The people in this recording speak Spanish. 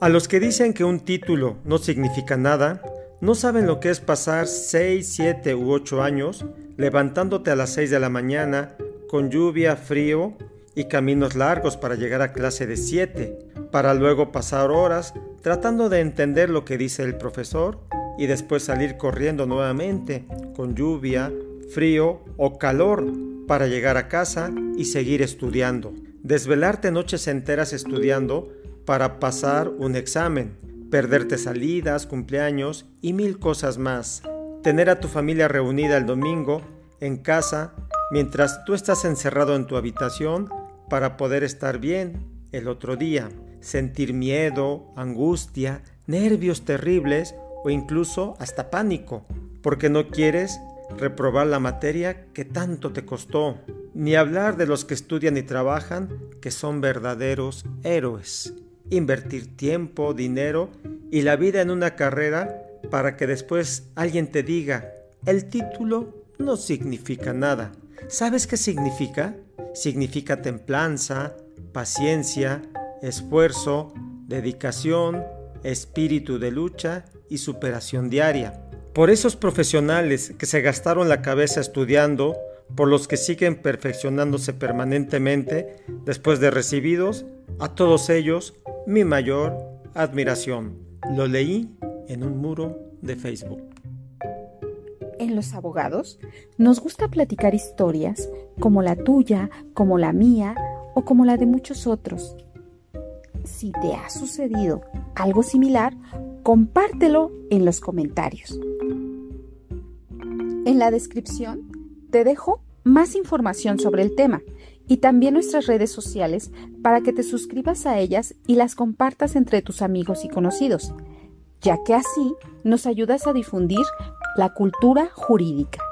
A los que dicen que un título no significa nada, no saben lo que es pasar 6, 7 u 8 años levantándote a las 6 de la mañana con lluvia, frío y caminos largos para llegar a clase de 7, para luego pasar horas tratando de entender lo que dice el profesor y después salir corriendo nuevamente con lluvia, frío o calor para llegar a casa y seguir estudiando. Desvelarte noches enteras estudiando para pasar un examen, perderte salidas, cumpleaños y mil cosas más. Tener a tu familia reunida el domingo en casa mientras tú estás encerrado en tu habitación para poder estar bien el otro día. Sentir miedo, angustia, nervios terribles o incluso hasta pánico, porque no quieres reprobar la materia que tanto te costó, ni hablar de los que estudian y trabajan, que son verdaderos héroes invertir tiempo, dinero y la vida en una carrera para que después alguien te diga, el título no significa nada. ¿Sabes qué significa? Significa templanza, paciencia, esfuerzo, dedicación, espíritu de lucha y superación diaria. Por esos profesionales que se gastaron la cabeza estudiando, por los que siguen perfeccionándose permanentemente después de recibidos, a todos ellos mi mayor admiración. Lo leí en un muro de Facebook. En los abogados nos gusta platicar historias como la tuya, como la mía o como la de muchos otros. Si te ha sucedido algo similar, compártelo en los comentarios. En la descripción te dejo más información sobre el tema y también nuestras redes sociales para que te suscribas a ellas y las compartas entre tus amigos y conocidos, ya que así nos ayudas a difundir la cultura jurídica.